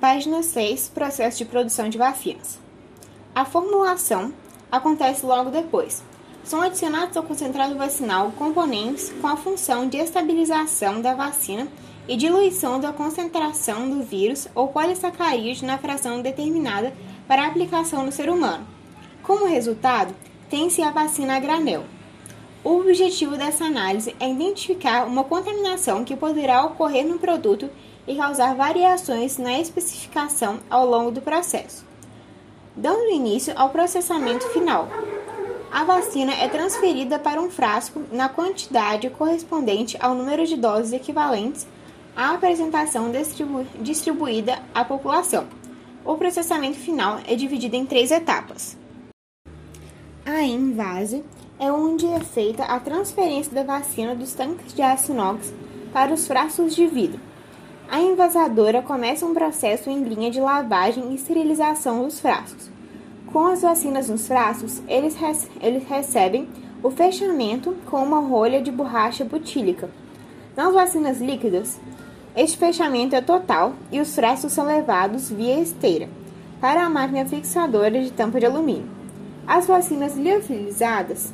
Página 6 Processo de produção de vacinas. A formulação acontece logo depois. São adicionados ao concentrado vacinal componentes com a função de estabilização da vacina e diluição da concentração do vírus ou polissacarídeo na fração determinada para aplicação no ser humano. Como resultado, tem-se a vacina a granel. O objetivo dessa análise é identificar uma contaminação que poderá ocorrer no produto e causar variações na especificação ao longo do processo, dando início ao processamento final. A vacina é transferida para um frasco na quantidade correspondente ao número de doses equivalentes à apresentação distribu distribuída à população. O processamento final é dividido em três etapas. A invase é onde é feita a transferência da vacina dos tanques de aço inox para os frascos de vidro. A envasadora começa um processo em linha de lavagem e esterilização dos frascos. Com as vacinas nos frascos, eles, eles recebem o fechamento com uma rolha de borracha butílica. Nas vacinas líquidas, este fechamento é total e os frascos são levados via esteira para a máquina fixadora de tampa de alumínio. As vacinas liofilizadas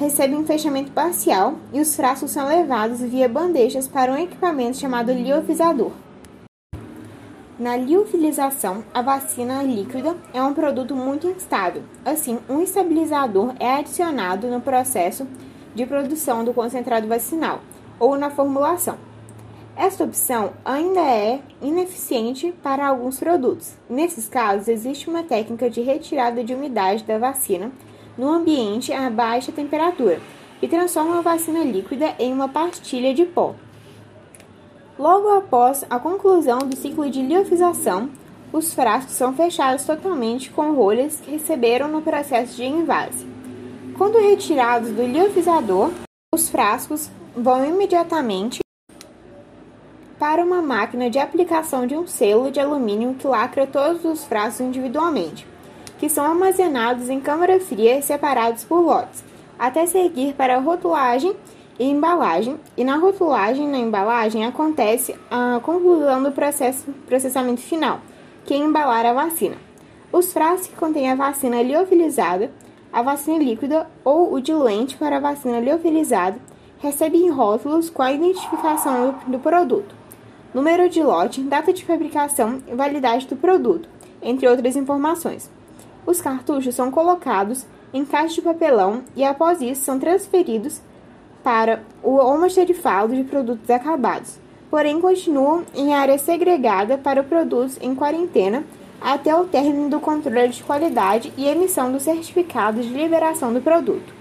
recebe um fechamento parcial e os frascos são levados via bandejas para um equipamento chamado liofizador. Na liofilização, a vacina líquida é um produto muito instável. Assim, um estabilizador é adicionado no processo de produção do concentrado vacinal ou na formulação. Esta opção ainda é ineficiente para alguns produtos. Nesses casos, existe uma técnica de retirada de umidade da vacina no ambiente a baixa temperatura e transforma a vacina líquida em uma pastilha de pó. Logo após a conclusão do ciclo de liofização, os frascos são fechados totalmente com rolhas que receberam no processo de invase. Quando retirados do liofizador, os frascos vão imediatamente para uma máquina de aplicação de um selo de alumínio que lacra todos os frascos individualmente que são armazenados em câmara fria separados por lotes, até seguir para a rotulagem e embalagem. E na rotulagem e na embalagem acontece a conclusão do processo, processamento final, que é embalar a vacina. Os frascos que contêm a vacina liofilizada, a vacina líquida ou o diluente para a vacina liofilizada recebem rótulos com a identificação do, do produto, número de lote, data de fabricação e validade do produto, entre outras informações. Os cartuchos são colocados em caixas de papelão e, após isso, são transferidos para o almoxarifado de produtos acabados, porém continuam em área segregada para produtos em quarentena até o término do controle de qualidade e emissão do certificado de liberação do produto.